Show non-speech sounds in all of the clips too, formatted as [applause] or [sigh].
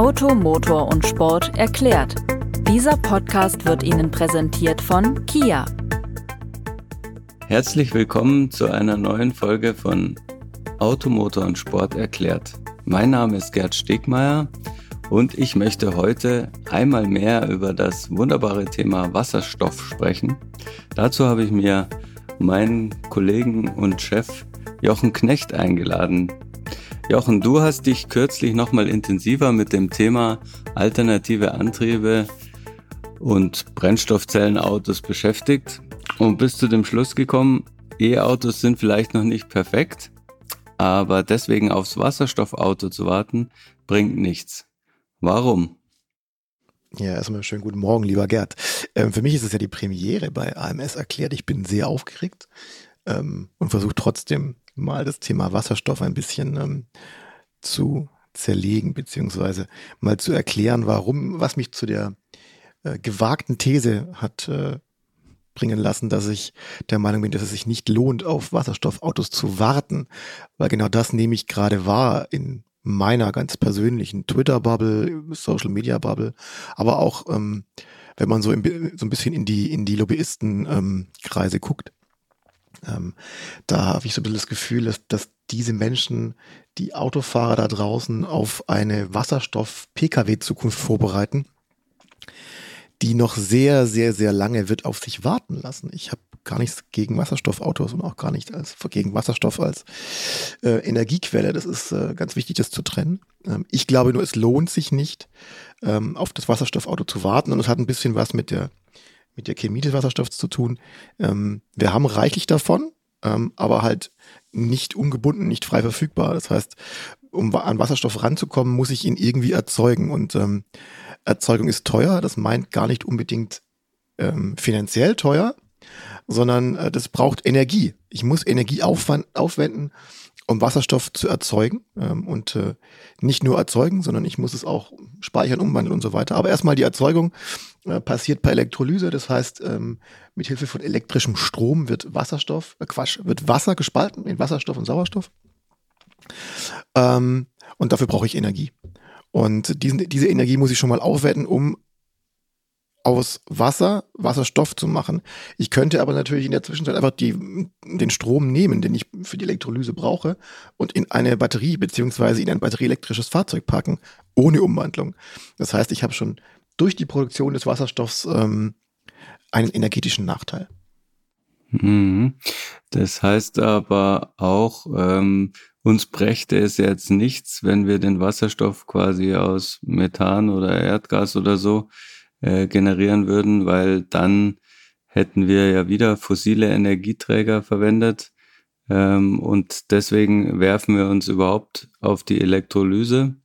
Auto, Motor und Sport erklärt. Dieser Podcast wird Ihnen präsentiert von Kia. Herzlich willkommen zu einer neuen Folge von Auto, Motor und Sport erklärt. Mein Name ist Gerd Stegmeier und ich möchte heute einmal mehr über das wunderbare Thema Wasserstoff sprechen. Dazu habe ich mir meinen Kollegen und Chef Jochen Knecht eingeladen. Jochen, du hast dich kürzlich nochmal intensiver mit dem Thema alternative Antriebe und Brennstoffzellenautos beschäftigt und bist zu dem Schluss gekommen, E-Autos sind vielleicht noch nicht perfekt, aber deswegen aufs Wasserstoffauto zu warten, bringt nichts. Warum? Ja, erstmal schönen guten Morgen, lieber Gerd. Ähm, für mich ist es ja die Premiere bei AMS erklärt. Ich bin sehr aufgeregt ähm, und versuche trotzdem mal das Thema Wasserstoff ein bisschen ähm, zu zerlegen, beziehungsweise mal zu erklären, warum, was mich zu der äh, gewagten These hat äh, bringen lassen, dass ich der Meinung bin, dass es sich nicht lohnt, auf Wasserstoffautos zu warten, weil genau das nehme ich gerade wahr in meiner ganz persönlichen Twitter-Bubble, Social-Media-Bubble, aber auch ähm, wenn man so, im, so ein bisschen in die, in die Lobbyisten-Kreise ähm, guckt. Ähm, da habe ich so ein bisschen das Gefühl, dass, dass diese Menschen die Autofahrer da draußen auf eine Wasserstoff-Pkw-Zukunft vorbereiten, die noch sehr, sehr, sehr lange wird auf sich warten lassen. Ich habe gar nichts gegen Wasserstoffautos und auch gar nicht als, gegen Wasserstoff als äh, Energiequelle. Das ist äh, ganz wichtig, das zu trennen. Ähm, ich glaube nur, es lohnt sich nicht, ähm, auf das Wasserstoffauto zu warten. Und es hat ein bisschen was mit der, mit der Chemie des Wasserstoffs zu tun. Ähm, wir haben reichlich davon, ähm, aber halt nicht ungebunden, nicht frei verfügbar. Das heißt, um an Wasserstoff ranzukommen, muss ich ihn irgendwie erzeugen. Und ähm, Erzeugung ist teuer. Das meint gar nicht unbedingt ähm, finanziell teuer, sondern äh, das braucht Energie. Ich muss Energie aufwenden, um Wasserstoff zu erzeugen ähm, und äh, nicht nur erzeugen, sondern ich muss es auch speichern, umwandeln und so weiter. Aber erstmal die Erzeugung äh, passiert per Elektrolyse, das heißt, ähm, mit Hilfe von elektrischem Strom wird Wasserstoff, äh, Quatsch, wird Wasser gespalten in Wasserstoff und Sauerstoff. Ähm, und dafür brauche ich Energie. Und diesen, diese Energie muss ich schon mal aufwerten, um aus Wasser Wasserstoff zu machen. Ich könnte aber natürlich in der Zwischenzeit einfach die, den Strom nehmen, den ich für die Elektrolyse brauche, und in eine Batterie beziehungsweise in ein batterieelektrisches Fahrzeug packen, ohne Umwandlung. Das heißt, ich habe schon durch die Produktion des Wasserstoffs ähm, einen energetischen Nachteil. Mhm. Das heißt aber auch, ähm, uns brächte es jetzt nichts, wenn wir den Wasserstoff quasi aus Methan oder Erdgas oder so äh, generieren würden, weil dann hätten wir ja wieder fossile Energieträger verwendet. Ähm, und deswegen werfen wir uns überhaupt auf die Elektrolyse,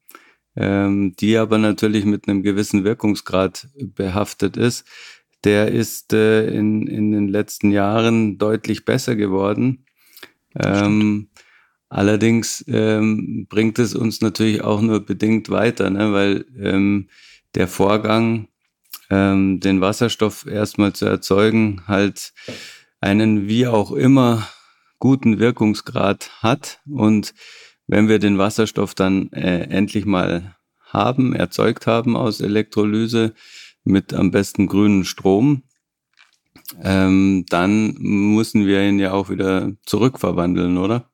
ähm, die aber natürlich mit einem gewissen Wirkungsgrad behaftet ist. Der ist äh, in, in den letzten Jahren deutlich besser geworden. Ähm, allerdings ähm, bringt es uns natürlich auch nur bedingt weiter, ne? weil ähm, der Vorgang ähm, den Wasserstoff erstmal zu erzeugen, halt einen wie auch immer guten Wirkungsgrad hat. Und wenn wir den Wasserstoff dann äh, endlich mal haben, erzeugt haben aus Elektrolyse mit am besten grünen Strom, ähm, dann müssen wir ihn ja auch wieder zurückverwandeln, oder?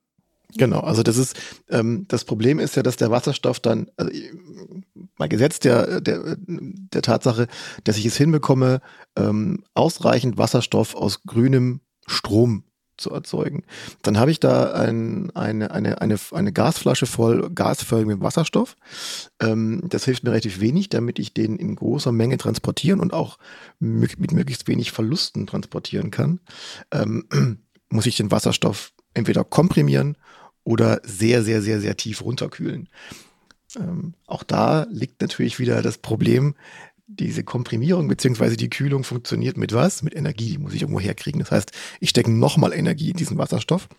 Genau, also das ist ähm, das Problem ist ja, dass der Wasserstoff dann, also mal gesetzt der, der, der Tatsache, dass ich es hinbekomme, ähm, ausreichend Wasserstoff aus grünem Strom zu erzeugen. Dann habe ich da ein, eine, eine, eine, eine Gasflasche voll gasförmigem Wasserstoff. Ähm, das hilft mir relativ wenig, damit ich den in großer Menge transportieren und auch mit möglichst wenig Verlusten transportieren kann. Ähm, [clears throat] muss ich den Wasserstoff entweder komprimieren oder sehr, sehr, sehr, sehr tief runterkühlen. Ähm, auch da liegt natürlich wieder das Problem, diese Komprimierung beziehungsweise die Kühlung funktioniert mit was? Mit Energie, die muss ich irgendwo herkriegen. Das heißt, ich stecke nochmal Energie in diesen Wasserstoff,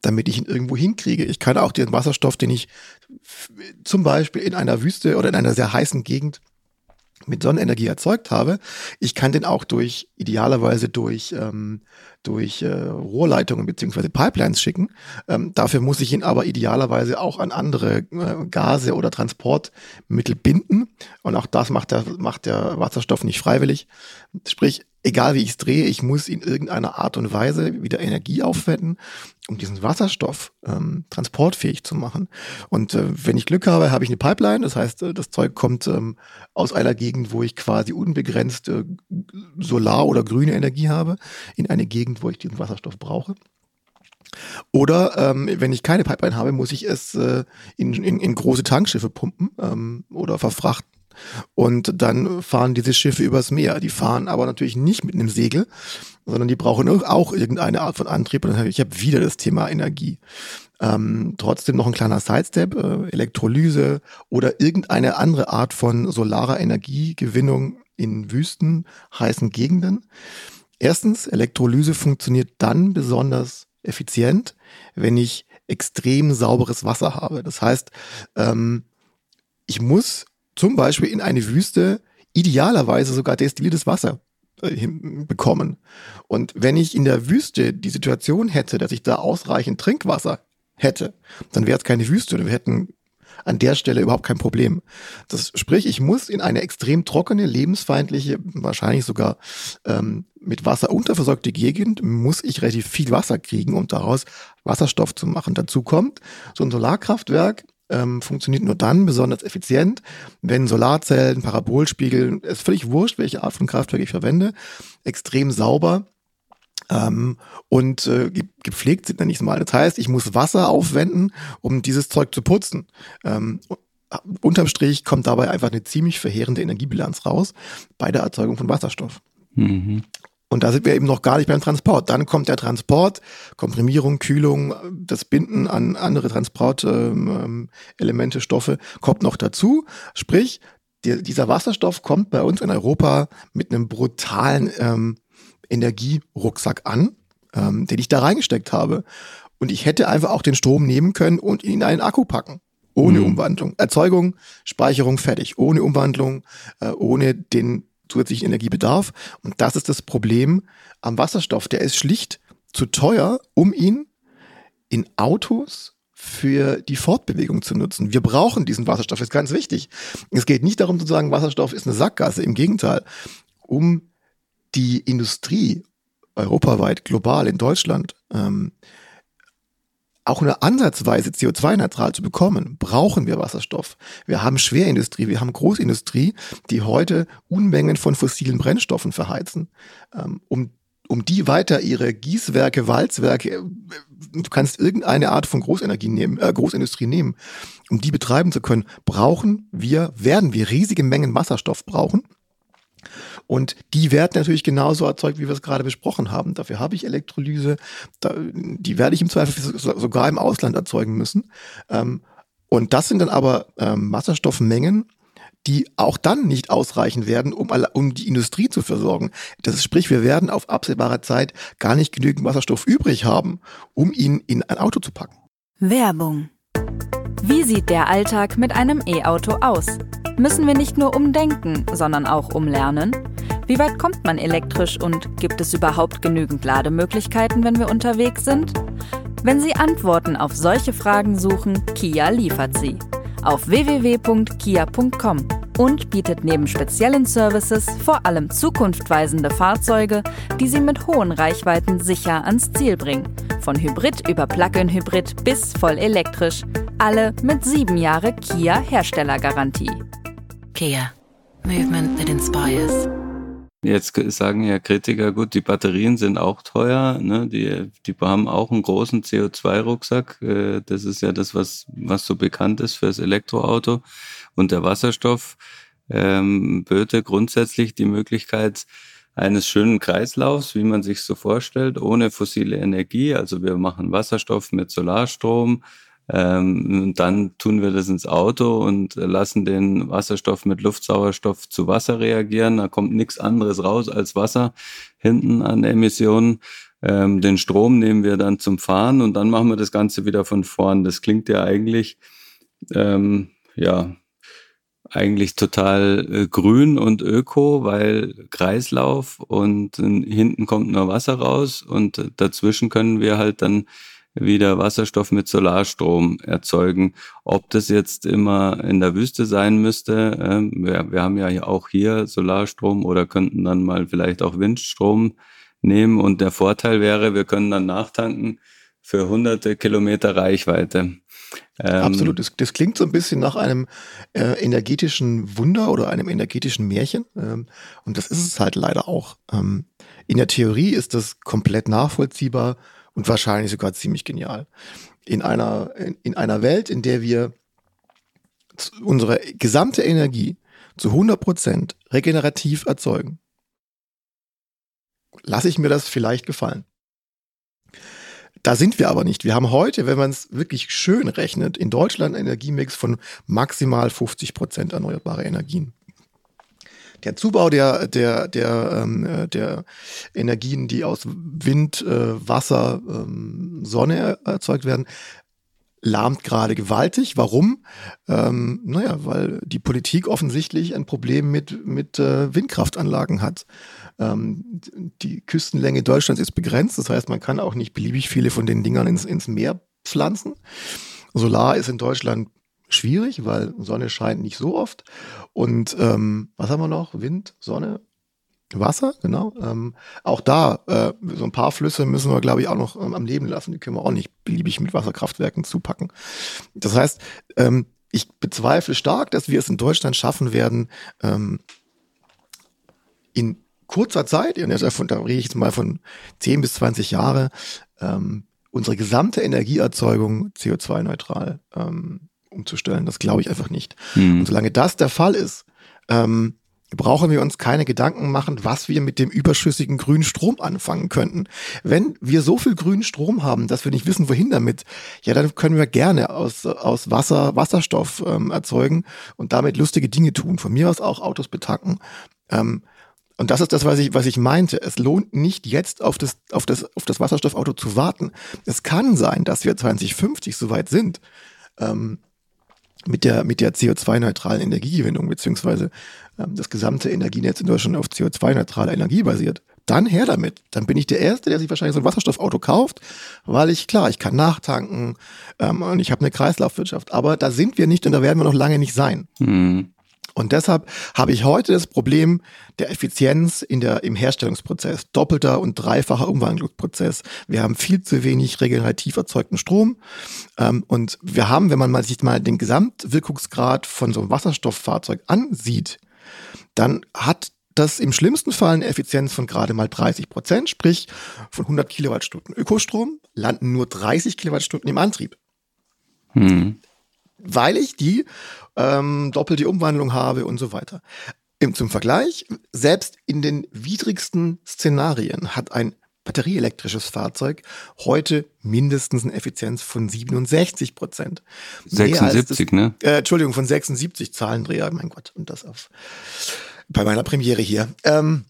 damit ich ihn irgendwo hinkriege. Ich kann auch den Wasserstoff, den ich zum Beispiel in einer Wüste oder in einer sehr heißen Gegend mit Sonnenenergie erzeugt habe, ich kann den auch durch, idealerweise durch, ähm, durch äh, Rohrleitungen beziehungsweise Pipelines schicken. Ähm, dafür muss ich ihn aber idealerweise auch an andere äh, Gase oder Transportmittel binden. Und auch das macht der, macht der Wasserstoff nicht freiwillig. Sprich, egal wie ich es drehe, ich muss in irgendeiner Art und Weise wieder Energie aufwenden, um diesen Wasserstoff ähm, transportfähig zu machen. Und äh, wenn ich Glück habe, habe ich eine Pipeline. Das heißt, äh, das Zeug kommt ähm, aus einer Gegend, wo ich quasi unbegrenzt äh, Solar- oder grüne Energie habe, in eine Gegend, wo ich diesen Wasserstoff brauche. Oder ähm, wenn ich keine Pipeline habe, muss ich es äh, in, in, in große Tankschiffe pumpen ähm, oder verfrachten und dann fahren diese Schiffe übers Meer. Die fahren aber natürlich nicht mit einem Segel, sondern die brauchen auch irgendeine Art von Antrieb. Und ich habe wieder das Thema Energie. Ähm, trotzdem noch ein kleiner Sidestep, äh, Elektrolyse oder irgendeine andere Art von solarer Energiegewinnung in Wüsten, heißen Gegenden. Erstens, Elektrolyse funktioniert dann besonders effizient, wenn ich extrem sauberes Wasser habe. Das heißt, ähm, ich muss zum Beispiel in eine Wüste idealerweise sogar destilliertes Wasser äh, bekommen. Und wenn ich in der Wüste die Situation hätte, dass ich da ausreichend Trinkwasser hätte, dann wäre es keine Wüste. Wir hätten an der Stelle überhaupt kein Problem. Das sprich, ich muss in eine extrem trockene, lebensfeindliche, wahrscheinlich sogar ähm, mit Wasser unterversorgte Gegend, muss ich relativ viel Wasser kriegen, um daraus Wasserstoff zu machen. Dazu kommt, so ein Solarkraftwerk ähm, funktioniert nur dann besonders effizient, wenn Solarzellen, Parabolspiegel, es ist völlig wurscht, welche Art von Kraftwerk ich verwende, extrem sauber ähm, und äh, gepflegt sind, nenne ich es mal. Das heißt, ich muss Wasser aufwenden, um dieses Zeug zu putzen. Ähm, unterm Strich kommt dabei einfach eine ziemlich verheerende Energiebilanz raus bei der Erzeugung von Wasserstoff. Mhm. Und da sind wir eben noch gar nicht beim Transport. Dann kommt der Transport, Komprimierung, Kühlung, das Binden an andere Transportelemente, ähm, Stoffe kommt noch dazu. Sprich, die, dieser Wasserstoff kommt bei uns in Europa mit einem brutalen ähm, Energierucksack an, ähm, den ich da reingesteckt habe. Und ich hätte einfach auch den Strom nehmen können und ihn in einen Akku packen. Ohne mhm. Umwandlung. Erzeugung, Speicherung fertig. Ohne Umwandlung, äh, ohne den zusätzlichen Energiebedarf. Und das ist das Problem am Wasserstoff. Der ist schlicht zu teuer, um ihn in Autos für die Fortbewegung zu nutzen. Wir brauchen diesen Wasserstoff, das ist ganz wichtig. Es geht nicht darum zu sagen, Wasserstoff ist eine Sackgasse. Im Gegenteil, um die Industrie europaweit, global in Deutschland ähm, auch nur ansatzweise CO2-neutral zu bekommen, brauchen wir Wasserstoff. Wir haben Schwerindustrie, wir haben Großindustrie, die heute Unmengen von fossilen Brennstoffen verheizen. Ähm, um, um die weiter ihre Gießwerke, Walzwerke, äh, du kannst irgendeine Art von Großenergie nehmen, äh, Großindustrie nehmen, um die betreiben zu können, brauchen wir, werden wir riesige Mengen Wasserstoff brauchen. Und die werden natürlich genauso erzeugt, wie wir es gerade besprochen haben. Dafür habe ich Elektrolyse. Die werde ich im Zweifel sogar im Ausland erzeugen müssen. Ähm, und das sind dann aber ähm, Wasserstoffmengen, die auch dann nicht ausreichen werden, um, um die Industrie zu versorgen. Das ist, sprich, wir werden auf absehbare Zeit gar nicht genügend Wasserstoff übrig haben, um ihn in ein Auto zu packen. Werbung. Wie sieht der Alltag mit einem E-Auto aus? Müssen wir nicht nur umdenken, sondern auch umlernen? Wie weit kommt man elektrisch und gibt es überhaupt genügend Lademöglichkeiten, wenn wir unterwegs sind? Wenn Sie Antworten auf solche Fragen suchen, Kia liefert sie. Auf www.kia.com und bietet neben speziellen Services vor allem zukunftweisende Fahrzeuge, die Sie mit hohen Reichweiten sicher ans Ziel bringen. Von Hybrid über Plug-in-Hybrid bis voll elektrisch. Alle mit sieben Jahre Kia Herstellergarantie. Kia. Movement that inspires. Jetzt sagen ja Kritiker, gut, die Batterien sind auch teuer, ne? die, die haben auch einen großen CO2-Rucksack. Äh, das ist ja das, was, was so bekannt ist fürs Elektroauto. Und der Wasserstoff ähm, böte grundsätzlich die Möglichkeit eines schönen Kreislaufs, wie man sich so vorstellt, ohne fossile Energie. Also wir machen Wasserstoff mit Solarstrom, ähm, dann tun wir das ins Auto und lassen den Wasserstoff mit Luftsauerstoff zu Wasser reagieren. Da kommt nichts anderes raus als Wasser hinten an Emissionen. Ähm, den Strom nehmen wir dann zum Fahren und dann machen wir das Ganze wieder von vorn. Das klingt ja eigentlich, ähm, ja, eigentlich total äh, grün und öko, weil Kreislauf und äh, hinten kommt nur Wasser raus und dazwischen können wir halt dann wieder Wasserstoff mit Solarstrom erzeugen. Ob das jetzt immer in der Wüste sein müsste, äh, wir, wir haben ja auch hier Solarstrom oder könnten dann mal vielleicht auch Windstrom nehmen und der Vorteil wäre, wir können dann nachtanken für hunderte Kilometer Reichweite. Ähm, Absolut, das, das, klingt so ein bisschen nach einem äh, energetischen Wunder oder einem energetischen Märchen. Ähm, und das ist es halt leider auch. Ähm, in der Theorie ist das komplett nachvollziehbar und wahrscheinlich sogar ziemlich genial. In einer, in, in einer Welt, in der wir unsere gesamte Energie zu 100 Prozent regenerativ erzeugen, lasse ich mir das vielleicht gefallen. Da sind wir aber nicht. Wir haben heute, wenn man es wirklich schön rechnet, in Deutschland einen Energiemix von maximal 50 Prozent erneuerbare Energien. Der Zubau der, der, der, ähm, äh, der Energien, die aus Wind, äh, Wasser, ähm, Sonne erzeugt werden, lahmt gerade gewaltig. Warum? Ähm, naja, weil die Politik offensichtlich ein Problem mit, mit äh, Windkraftanlagen hat. Ähm, die Küstenlänge Deutschlands ist begrenzt, das heißt, man kann auch nicht beliebig viele von den Dingern ins, ins Meer pflanzen. Solar ist in Deutschland schwierig, weil Sonne scheint nicht so oft. Und ähm, was haben wir noch? Wind, Sonne, Wasser, genau. Ähm, auch da, äh, so ein paar Flüsse müssen wir, glaube ich, auch noch ähm, am Leben lassen. Die können wir auch nicht beliebig mit Wasserkraftwerken zupacken. Das heißt, ähm, ich bezweifle stark, dass wir es in Deutschland schaffen werden, ähm, in kurzer Zeit, also da rede ich jetzt mal von 10 bis 20 Jahre, ähm, unsere gesamte Energieerzeugung CO2-neutral ähm, umzustellen. Das glaube ich einfach nicht. Mhm. Und solange das der Fall ist, ähm, brauchen wir uns keine Gedanken machen, was wir mit dem überschüssigen grünen Strom anfangen könnten. Wenn wir so viel grünen Strom haben, dass wir nicht wissen, wohin damit, ja, dann können wir gerne aus, aus Wasser Wasserstoff ähm, erzeugen und damit lustige Dinge tun. Von mir aus auch Autos betanken. Ähm, und das ist das, was ich, was ich meinte. Es lohnt nicht jetzt auf das, auf das, auf das Wasserstoffauto zu warten. Es kann sein, dass wir 2050 soweit sind. Ähm, mit der, mit der CO2-neutralen Energiegewinnung, beziehungsweise ähm, das gesamte Energienetz in Deutschland auf CO2-neutraler Energie basiert, dann her damit. Dann bin ich der Erste, der sich wahrscheinlich so ein Wasserstoffauto kauft, weil ich, klar, ich kann nachtanken ähm, und ich habe eine Kreislaufwirtschaft. Aber da sind wir nicht und da werden wir noch lange nicht sein. Mhm. Und deshalb habe ich heute das Problem der Effizienz in der, im Herstellungsprozess. Doppelter und dreifacher Umwandlungsprozess. Wir haben viel zu wenig regenerativ erzeugten Strom. Ähm, und wir haben, wenn man mal sich mal den Gesamtwirkungsgrad von so einem Wasserstofffahrzeug ansieht, dann hat das im schlimmsten Fall eine Effizienz von gerade mal 30 Prozent, sprich von 100 Kilowattstunden Ökostrom landen nur 30 Kilowattstunden im Antrieb. Hm. Weil ich die ähm, doppelte Umwandlung habe und so weiter. Im, zum Vergleich, selbst in den widrigsten Szenarien hat ein batterieelektrisches Fahrzeug heute mindestens eine Effizienz von 67 Prozent. 76, das, ne? Äh, Entschuldigung, von 76 Zahlendreher, mein Gott, und das auf bei meiner Premiere hier. Ähm,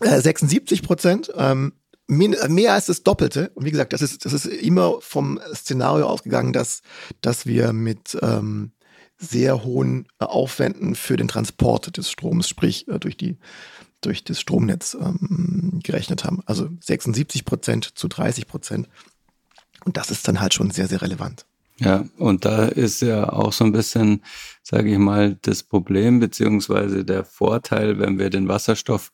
äh, 76 Prozent, ähm, mehr als das Doppelte. Und wie gesagt, das ist, das ist immer vom Szenario ausgegangen, dass, dass wir mit ähm, sehr hohen äh, Aufwänden für den Transport des Stroms, sprich äh, durch die durch das Stromnetz ähm, gerechnet haben. Also 76 Prozent zu 30 Prozent. Und das ist dann halt schon sehr, sehr relevant. Ja, und da ist ja auch so ein bisschen, sage ich mal, das Problem beziehungsweise der Vorteil, wenn wir den Wasserstoff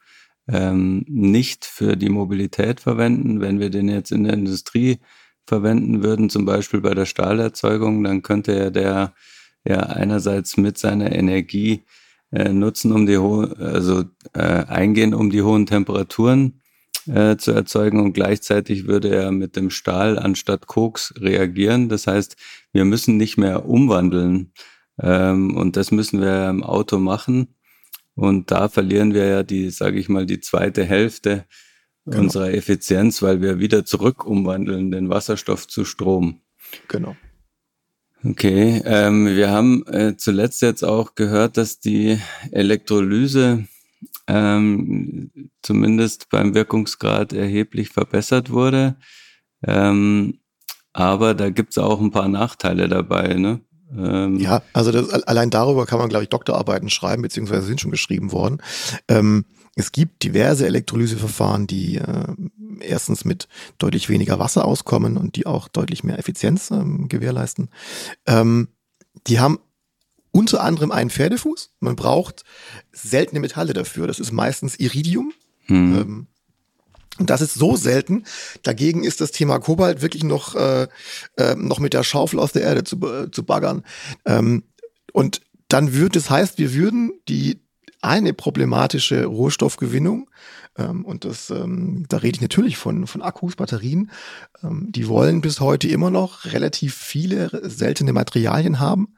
ähm, nicht für die Mobilität verwenden, wenn wir den jetzt in der Industrie verwenden würden, zum Beispiel bei der Stahlerzeugung, dann könnte ja der ja einerseits mit seiner Energie äh, nutzen, um die hohe, also äh, eingehen, um die hohen Temperaturen äh, zu erzeugen. Und gleichzeitig würde er mit dem Stahl anstatt Koks reagieren. Das heißt, wir müssen nicht mehr umwandeln ähm, und das müssen wir im Auto machen und da verlieren wir ja die, sage ich mal, die zweite Hälfte genau. unserer Effizienz, weil wir wieder zurück umwandeln den Wasserstoff zu Strom. Genau. Okay, ähm, wir haben äh, zuletzt jetzt auch gehört, dass die Elektrolyse ähm, zumindest beim Wirkungsgrad erheblich verbessert wurde. Ähm, aber da gibt's auch ein paar Nachteile dabei. Ne? Ähm ja, also das, allein darüber kann man, glaube ich, Doktorarbeiten schreiben, beziehungsweise sind schon geschrieben worden. Ähm, es gibt diverse Elektrolyseverfahren, die äh, erstens mit deutlich weniger Wasser auskommen und die auch deutlich mehr Effizienz ähm, gewährleisten. Ähm, die haben unter anderem einen Pferdefuß. Man braucht seltene Metalle dafür. Das ist meistens Iridium. hm. Und das ist so selten. Dagegen ist das Thema Kobalt wirklich noch, äh, äh, noch mit der Schaufel aus der Erde zu, äh, zu baggern. Ähm, und dann würde, das heißt, wir würden die eine problematische Rohstoffgewinnung, ähm, und das, ähm, da rede ich natürlich von, von Akkus, Batterien, ähm, die wollen bis heute immer noch relativ viele seltene Materialien haben.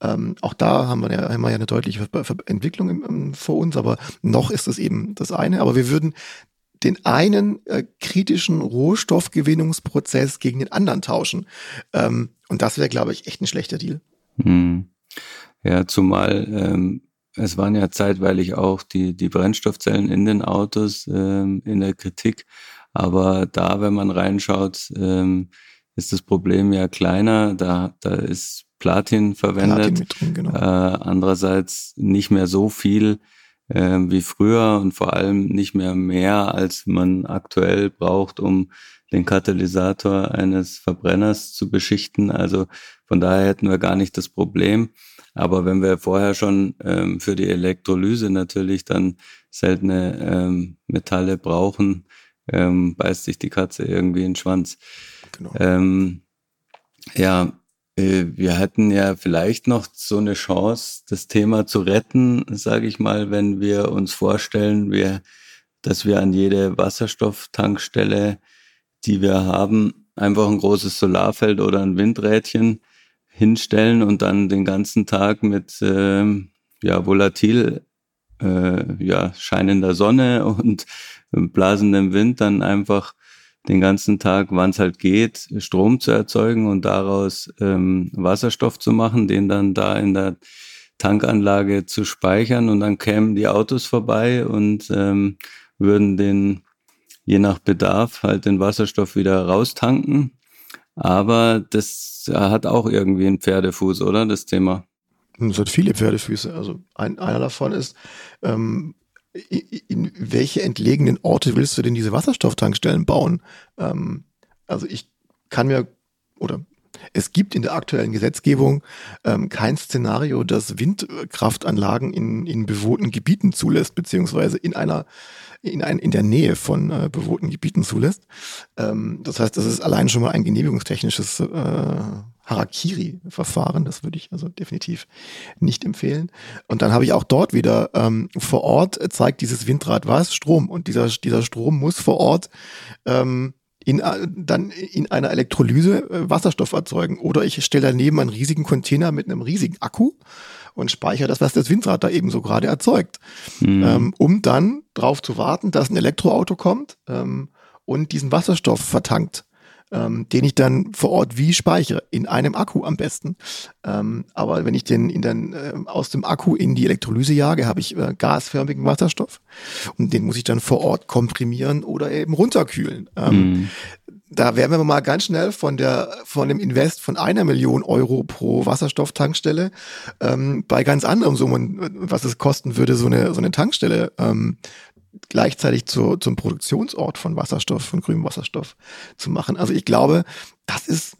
Ähm, auch da haben wir ja, haben wir ja eine deutliche Entwicklung im, im, vor uns, aber noch ist es eben das eine. Aber wir würden den einen äh, kritischen Rohstoffgewinnungsprozess gegen den anderen tauschen. Ähm, und das wäre, glaube ich, echt ein schlechter Deal. Hm. Ja, zumal ähm, es waren ja zeitweilig auch die, die Brennstoffzellen in den Autos ähm, in der Kritik. Aber da, wenn man reinschaut, ähm, ist das Problem ja kleiner. Da, da ist Platin verwendet. Platin drin, genau. äh, andererseits nicht mehr so viel äh, wie früher und vor allem nicht mehr mehr, als man aktuell braucht, um den Katalysator eines Verbrenners zu beschichten. Also von daher hätten wir gar nicht das Problem. Aber wenn wir vorher schon ähm, für die Elektrolyse natürlich dann seltene ähm, Metalle brauchen, ähm, beißt sich die Katze irgendwie in den Schwanz. Genau. Ähm, ja, wir hätten ja vielleicht noch so eine Chance, das Thema zu retten, sage ich mal, wenn wir uns vorstellen, wir, dass wir an jede Wasserstofftankstelle, die wir haben, einfach ein großes Solarfeld oder ein Windrädchen hinstellen und dann den ganzen Tag mit äh, ja, volatil äh, ja, scheinender Sonne [laughs] und blasendem Wind dann einfach den ganzen Tag, wann es halt geht, Strom zu erzeugen und daraus ähm, Wasserstoff zu machen, den dann da in der Tankanlage zu speichern und dann kämen die Autos vorbei und ähm, würden den je nach Bedarf halt den Wasserstoff wieder raustanken. Aber das hat auch irgendwie einen Pferdefuß, oder das Thema? Es hat viele Pferdefüße. Also ein, einer davon ist, ähm, in welche entlegenen Orte willst du denn diese Wasserstofftankstellen bauen? Ähm, also ich kann mir, oder es gibt in der aktuellen Gesetzgebung ähm, kein Szenario, das Windkraftanlagen in, in bewohnten Gebieten zulässt, beziehungsweise in einer in, ein, in der Nähe von äh, bewohnten Gebieten zulässt. Ähm, das heißt, das ist allein schon mal ein genehmigungstechnisches äh, Harakiri-Verfahren. Das würde ich also definitiv nicht empfehlen. Und dann habe ich auch dort wieder ähm, vor Ort zeigt dieses Windrad was? Strom. Und dieser, dieser Strom muss vor Ort ähm, in, äh, dann in einer Elektrolyse äh, Wasserstoff erzeugen. Oder ich stelle daneben einen riesigen Container mit einem riesigen Akku und speichere das, was das Windrad da eben so gerade erzeugt. Mhm. Ähm, um dann darauf zu warten, dass ein Elektroauto kommt ähm, und diesen Wasserstoff vertankt ähm, den ich dann vor Ort wie speichere, in einem Akku am besten. Ähm, aber wenn ich den in den, äh, aus dem Akku in die Elektrolyse jage, habe ich äh, gasförmigen Wasserstoff und den muss ich dann vor Ort komprimieren oder eben runterkühlen. Ähm, mhm. Da wären wir mal ganz schnell von der von dem Invest von einer Million Euro pro Wasserstofftankstelle ähm, bei ganz anderen Summen, was es kosten würde, so eine so eine Tankstelle ähm, gleichzeitig zu, zum Produktionsort von Wasserstoff, von grünem Wasserstoff zu machen. Also ich glaube, das ist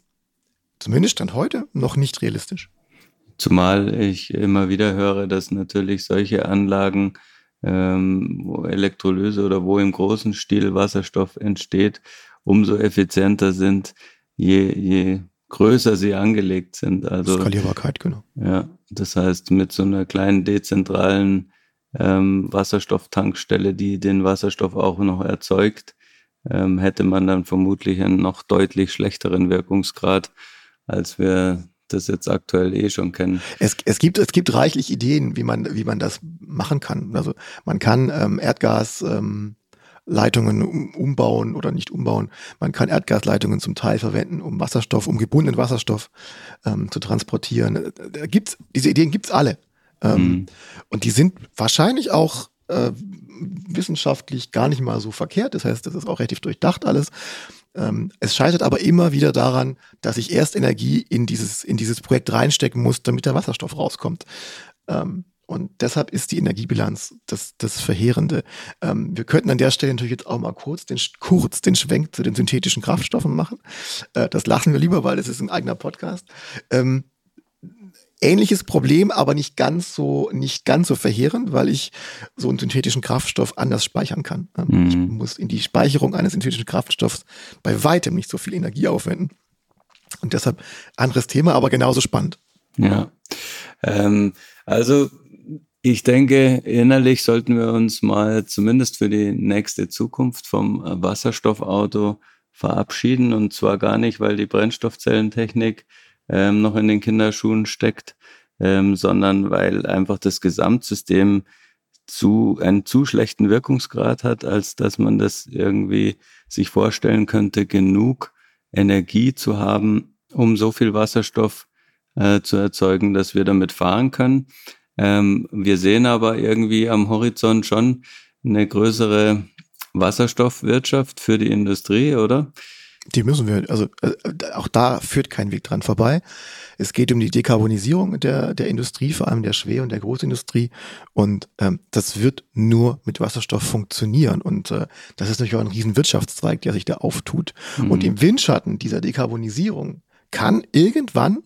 zumindest Stand heute noch nicht realistisch. Zumal ich immer wieder höre, dass natürlich solche Anlagen, ähm, wo Elektrolyse oder wo im großen Stil Wasserstoff entsteht, umso effizienter sind, je, je größer sie angelegt sind. Also Skalierbarkeit, genau. Ja, das heißt, mit so einer kleinen dezentralen ähm, Wasserstofftankstelle, die den Wasserstoff auch noch erzeugt, ähm, hätte man dann vermutlich einen noch deutlich schlechteren Wirkungsgrad, als wir das jetzt aktuell eh schon kennen. Es, es, gibt, es gibt reichlich Ideen, wie man, wie man das machen kann. Also man kann ähm, Erdgas ähm, Leitungen umbauen oder nicht umbauen. Man kann Erdgasleitungen zum Teil verwenden, um Wasserstoff, um gebundenen Wasserstoff ähm, zu transportieren. Da gibt's, diese Ideen gibt's alle. Ähm, mhm. Und die sind wahrscheinlich auch äh, wissenschaftlich gar nicht mal so verkehrt. Das heißt, das ist auch relativ durchdacht alles. Ähm, es scheitert aber immer wieder daran, dass ich erst Energie in dieses, in dieses Projekt reinstecken muss, damit der Wasserstoff rauskommt. Ähm, und deshalb ist die Energiebilanz das, das Verheerende. Ähm, wir könnten an der Stelle natürlich jetzt auch mal kurz den, kurz den Schwenk zu den synthetischen Kraftstoffen machen. Äh, das lassen wir lieber, weil das ist ein eigener Podcast. Ähm, ähnliches Problem, aber nicht ganz so, nicht ganz so verheerend, weil ich so einen synthetischen Kraftstoff anders speichern kann. Ähm, mhm. Ich muss in die Speicherung eines synthetischen Kraftstoffs bei weitem nicht so viel Energie aufwenden. Und deshalb anderes Thema, aber genauso spannend. Ja. Ähm, also ich denke, innerlich sollten wir uns mal zumindest für die nächste Zukunft vom Wasserstoffauto verabschieden. Und zwar gar nicht, weil die Brennstoffzellentechnik ähm, noch in den Kinderschuhen steckt, ähm, sondern weil einfach das Gesamtsystem zu, einen zu schlechten Wirkungsgrad hat, als dass man das irgendwie sich vorstellen könnte, genug Energie zu haben, um so viel Wasserstoff äh, zu erzeugen, dass wir damit fahren können. Ähm, wir sehen aber irgendwie am Horizont schon eine größere Wasserstoffwirtschaft für die Industrie, oder? Die müssen wir, also äh, auch da führt kein Weg dran vorbei. Es geht um die Dekarbonisierung der, der Industrie, vor allem der Schwer- und der Großindustrie. Und ähm, das wird nur mit Wasserstoff funktionieren. Und äh, das ist natürlich auch ein riesen Wirtschaftszweig, der sich da auftut. Mhm. Und im Windschatten dieser Dekarbonisierung kann irgendwann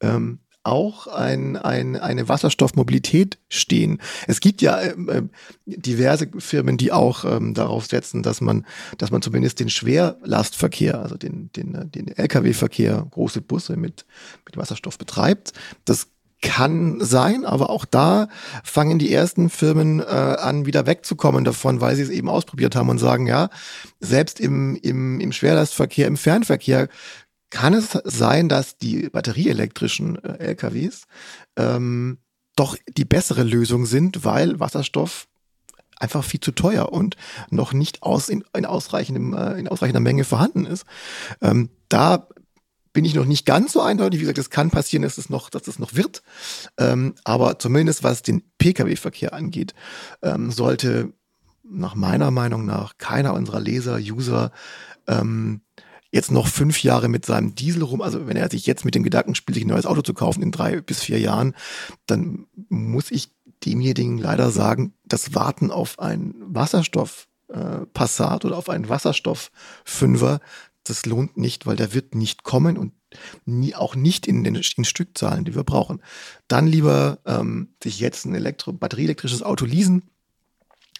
ähm, auch ein, ein, eine Wasserstoffmobilität stehen. Es gibt ja ähm, äh, diverse Firmen, die auch ähm, darauf setzen, dass man, dass man zumindest den Schwerlastverkehr, also den, den, äh, den Lkw-Verkehr, große Busse mit, mit Wasserstoff betreibt. Das kann sein, aber auch da fangen die ersten Firmen äh, an, wieder wegzukommen davon, weil sie es eben ausprobiert haben und sagen, ja, selbst im, im, im Schwerlastverkehr, im Fernverkehr kann es sein, dass die batterieelektrischen äh, LKWs ähm, doch die bessere Lösung sind, weil Wasserstoff einfach viel zu teuer und noch nicht aus in, in, ausreichendem, äh, in ausreichender Menge vorhanden ist. Ähm, da bin ich noch nicht ganz so eindeutig. Wie gesagt, es kann passieren, dass es noch, dass es noch wird. Ähm, aber zumindest was den Pkw-Verkehr angeht, ähm, sollte nach meiner Meinung nach keiner unserer Leser, User ähm, jetzt noch fünf Jahre mit seinem Diesel rum, also wenn er sich jetzt mit dem Gedanken spielt, sich ein neues Auto zu kaufen in drei bis vier Jahren, dann muss ich demjenigen leider sagen, das Warten auf ein Wasserstoff äh, oder auf einen Wasserstoff Fünfer, das lohnt nicht, weil der wird nicht kommen und nie, auch nicht in den in Stückzahlen, die wir brauchen. Dann lieber ähm, sich jetzt ein Elektro batterieelektrisches Auto leasen,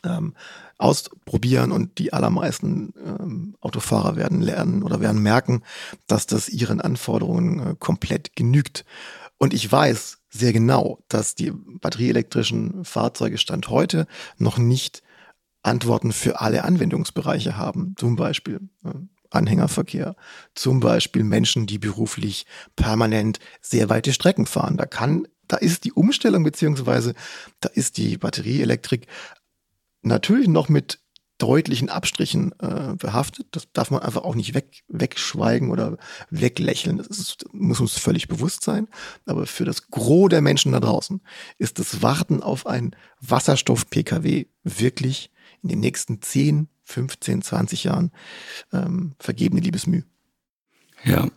ähm, ausprobieren und die allermeisten ähm, Autofahrer werden lernen oder werden merken, dass das ihren Anforderungen äh, komplett genügt. Und ich weiß sehr genau, dass die batterieelektrischen Fahrzeuge Stand heute noch nicht Antworten für alle Anwendungsbereiche haben. Zum Beispiel äh, Anhängerverkehr, zum Beispiel Menschen, die beruflich permanent sehr weite Strecken fahren. Da kann da ist die Umstellung beziehungsweise da ist die Batterieelektrik natürlich noch mit deutlichen Abstrichen äh, behaftet. Das darf man einfach auch nicht weg, wegschweigen oder weglächeln. Das ist, muss uns völlig bewusst sein. Aber für das Gros der Menschen da draußen ist das Warten auf ein Wasserstoff-Pkw wirklich in den nächsten 10, 15, 20 Jahren ähm, vergebene Liebesmüh. Ja,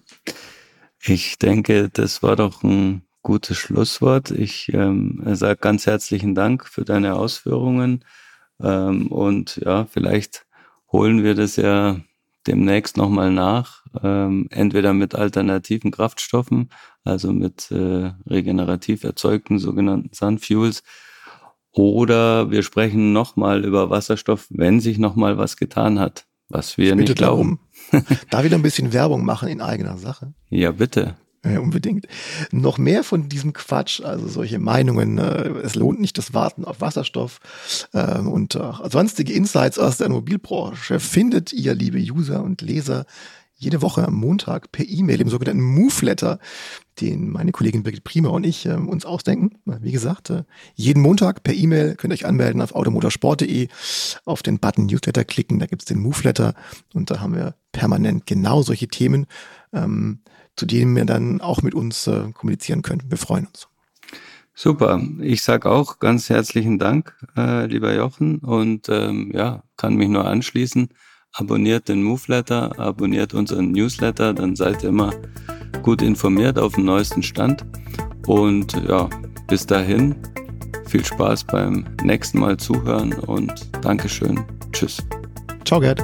ich denke, das war doch ein gutes Schlusswort. Ich ähm, sage ganz herzlichen Dank für deine Ausführungen. Ähm, und ja, vielleicht holen wir das ja demnächst nochmal nach, ähm, entweder mit alternativen Kraftstoffen, also mit äh, regenerativ erzeugten sogenannten Sunfuels, oder wir sprechen nochmal über Wasserstoff, wenn sich nochmal was getan hat, was wir nicht glauben. Darum. [laughs] da wieder ein bisschen Werbung machen in eigener Sache. Ja, bitte. Ja, unbedingt. Noch mehr von diesem Quatsch, also solche Meinungen, äh, es lohnt nicht das Warten auf Wasserstoff äh, und äh, sonstige Insights aus der Mobilbranche findet ihr, liebe User und Leser, jede Woche am Montag per E-Mail im sogenannten Move-Letter, den meine Kollegin Birgit Prima und ich äh, uns ausdenken. Wie gesagt, äh, jeden Montag per E-Mail könnt ihr euch anmelden auf automotorsport.de, auf den Button Newsletter klicken, da gibt's den Move-Letter und da haben wir permanent genau solche Themen. Ähm, zu denen ihr dann auch mit uns äh, kommunizieren könnt. Wir freuen uns. Super. Ich sage auch ganz herzlichen Dank, äh, lieber Jochen, und ähm, ja, kann mich nur anschließen. abonniert den Moveletter, abonniert unseren Newsletter, dann seid ihr immer gut informiert auf dem neuesten Stand. Und ja, bis dahin, viel Spaß beim nächsten Mal zuhören und Dankeschön. Tschüss. Ciao, Gerd.